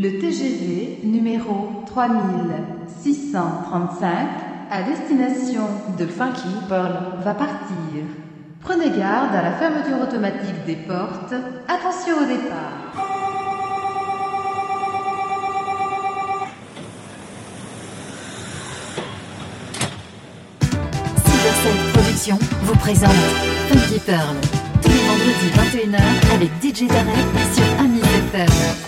Le TGV numéro 3635 à destination de Funky Pearl va partir. Prenez garde à la fermeture automatique des portes. Attention au départ. Production vous présente Funky Pearl tous les vendredis 21h avec DJ Tarek sur Amis FM.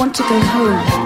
want to go home.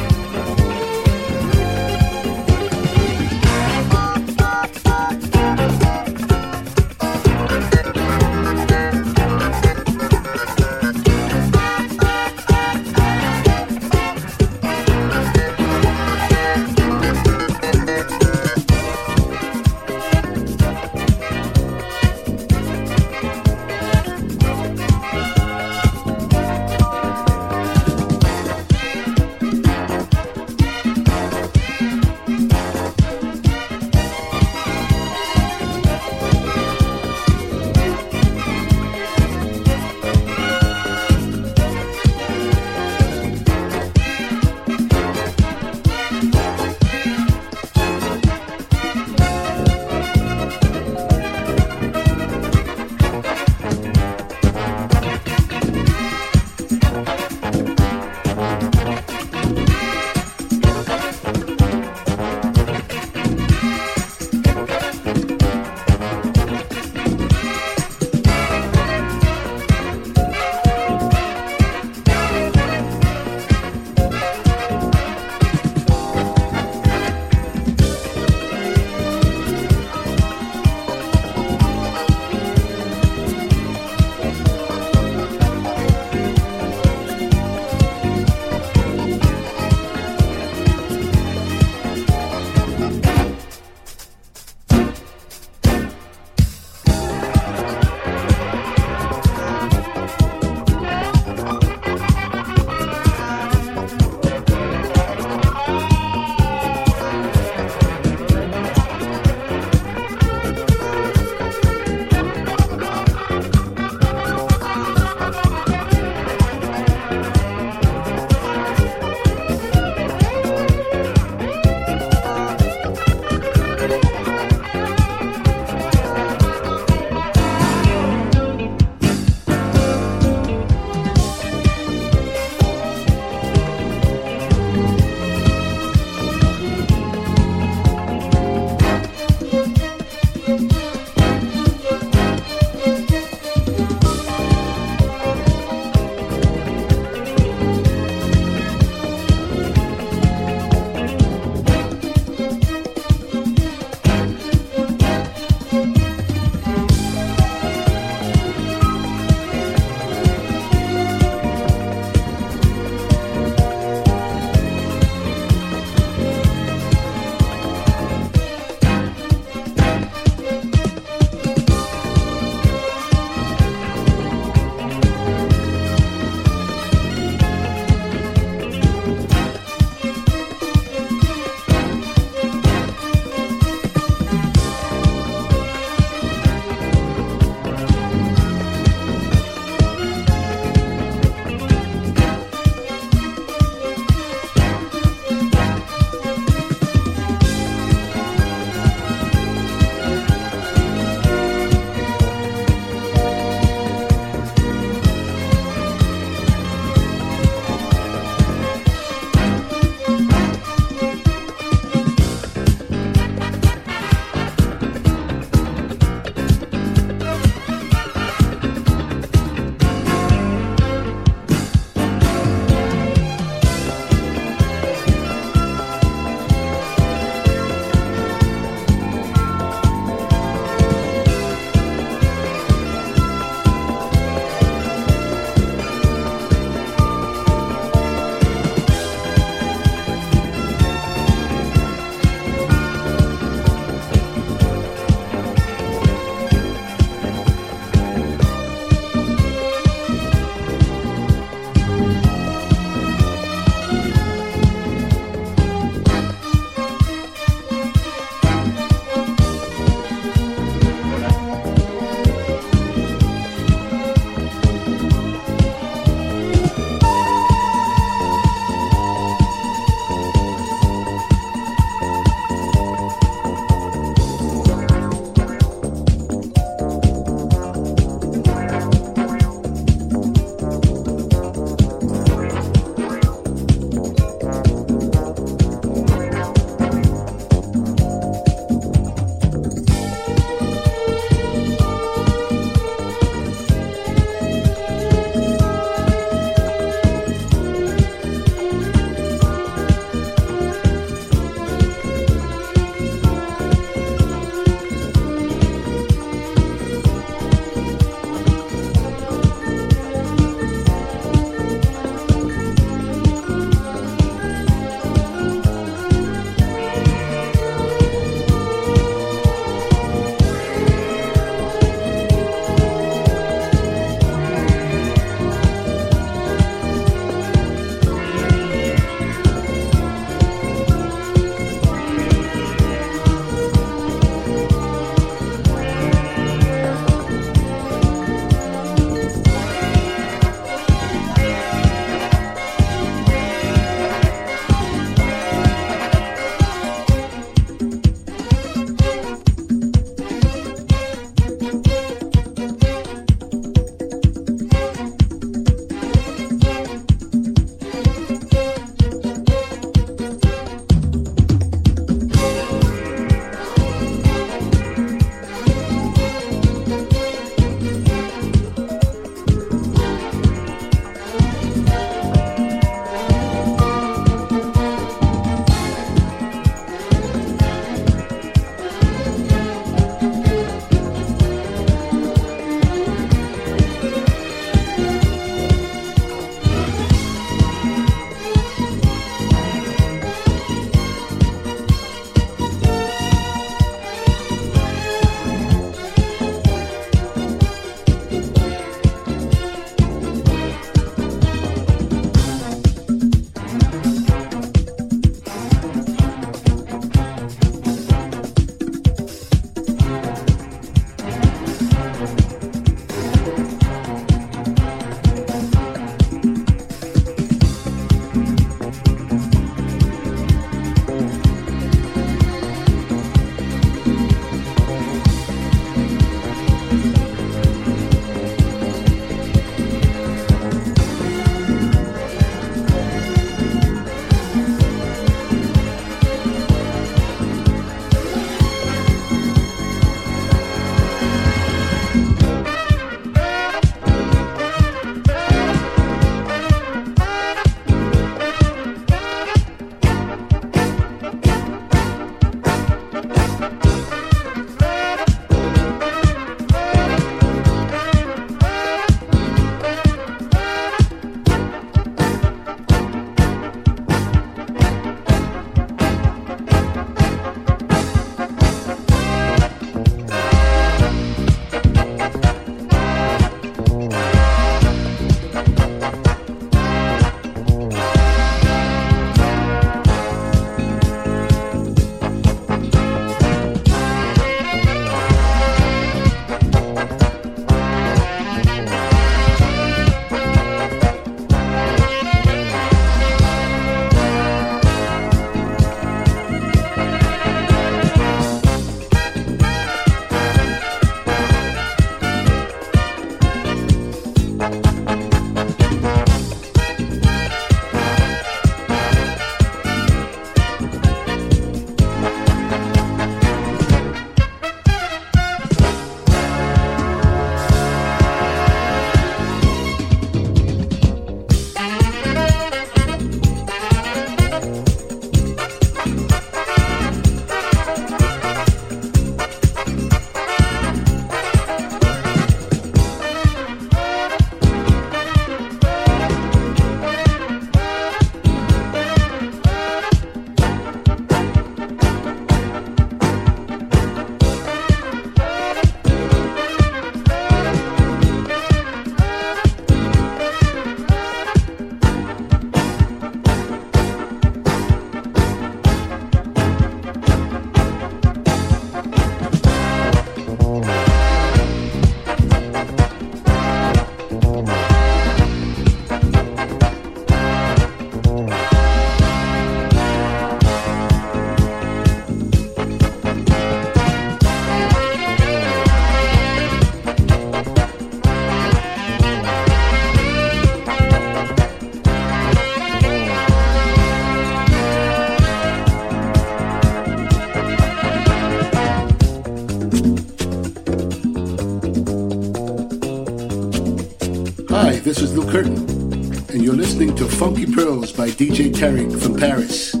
By DJ Tarek from Paris.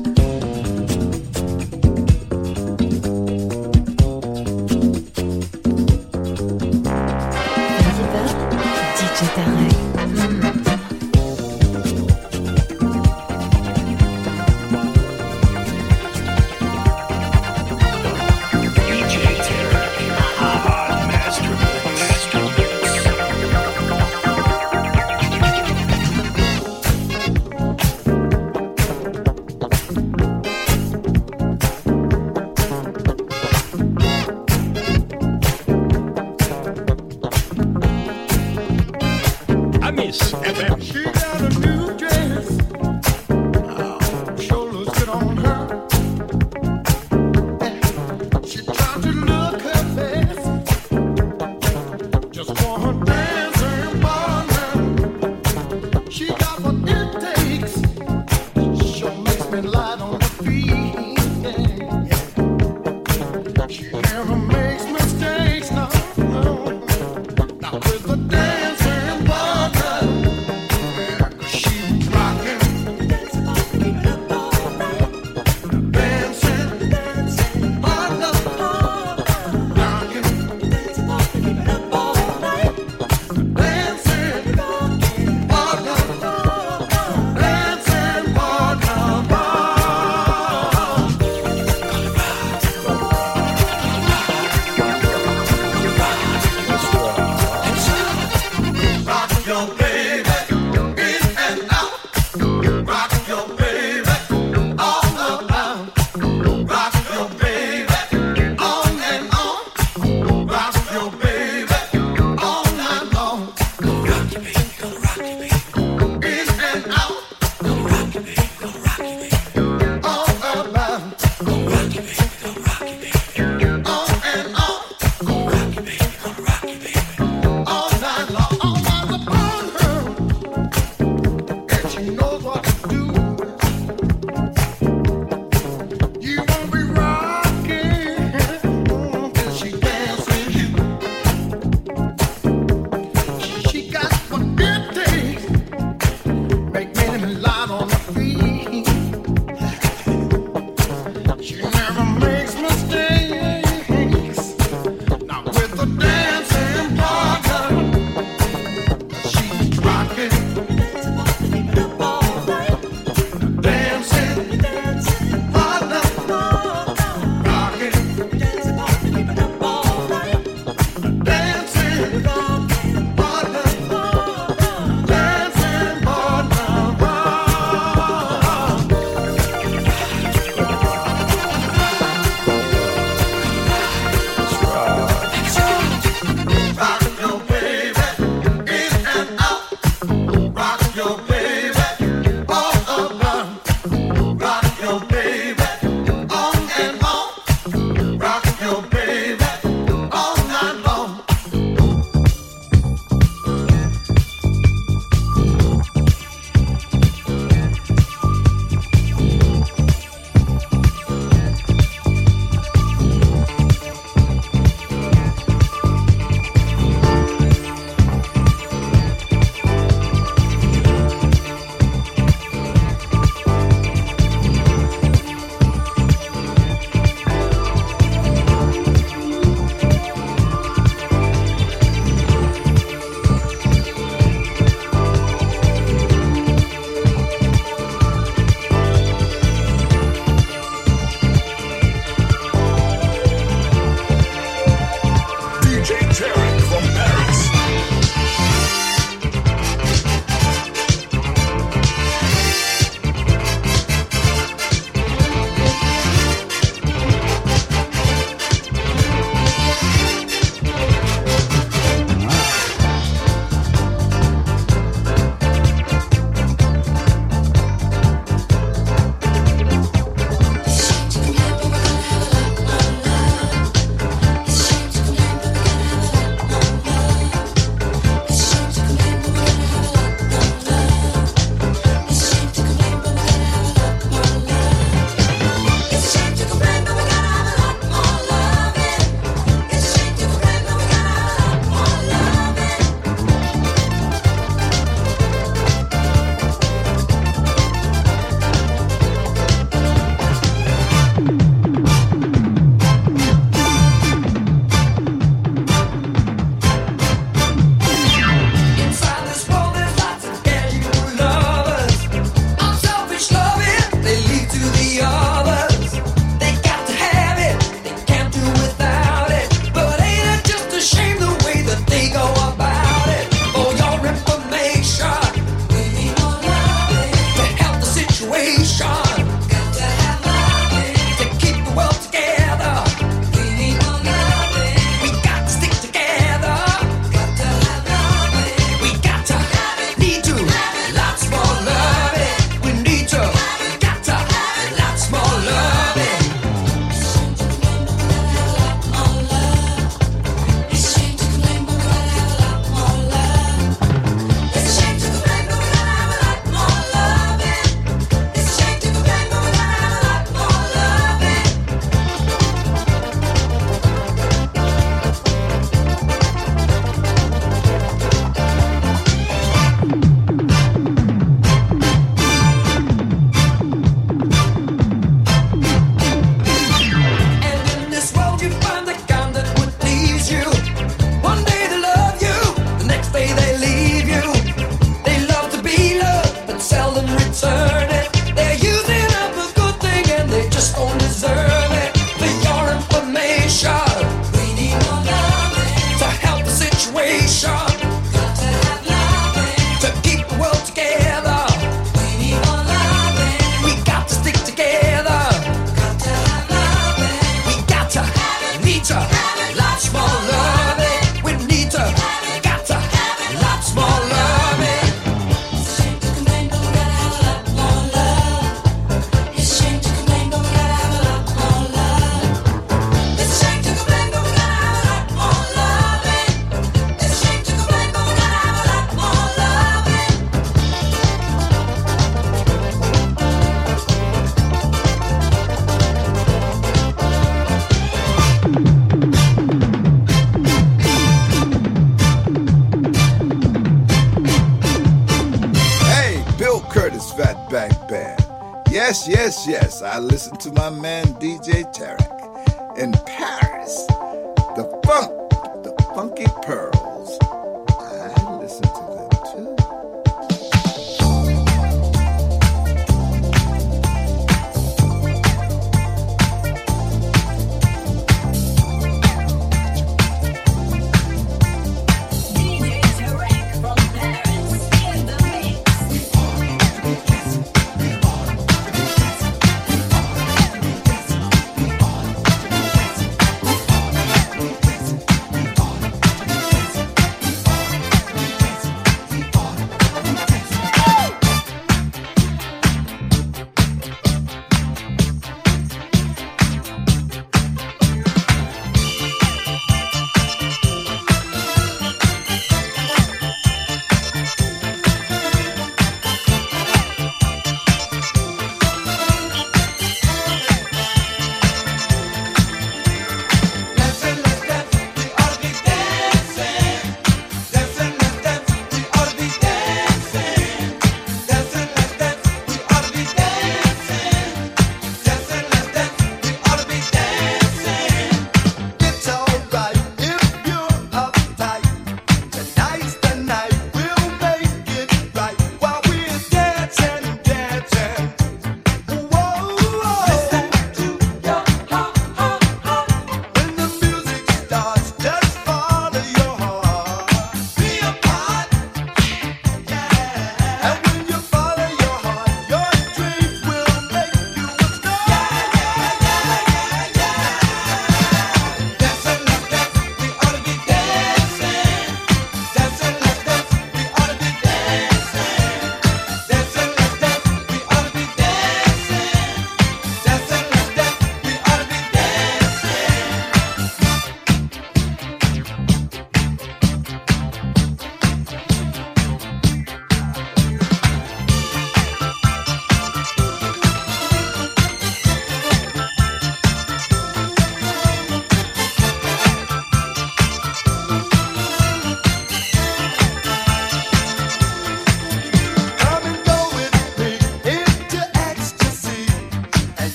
I listen to my man DJ Tarek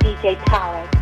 DJ Tarek.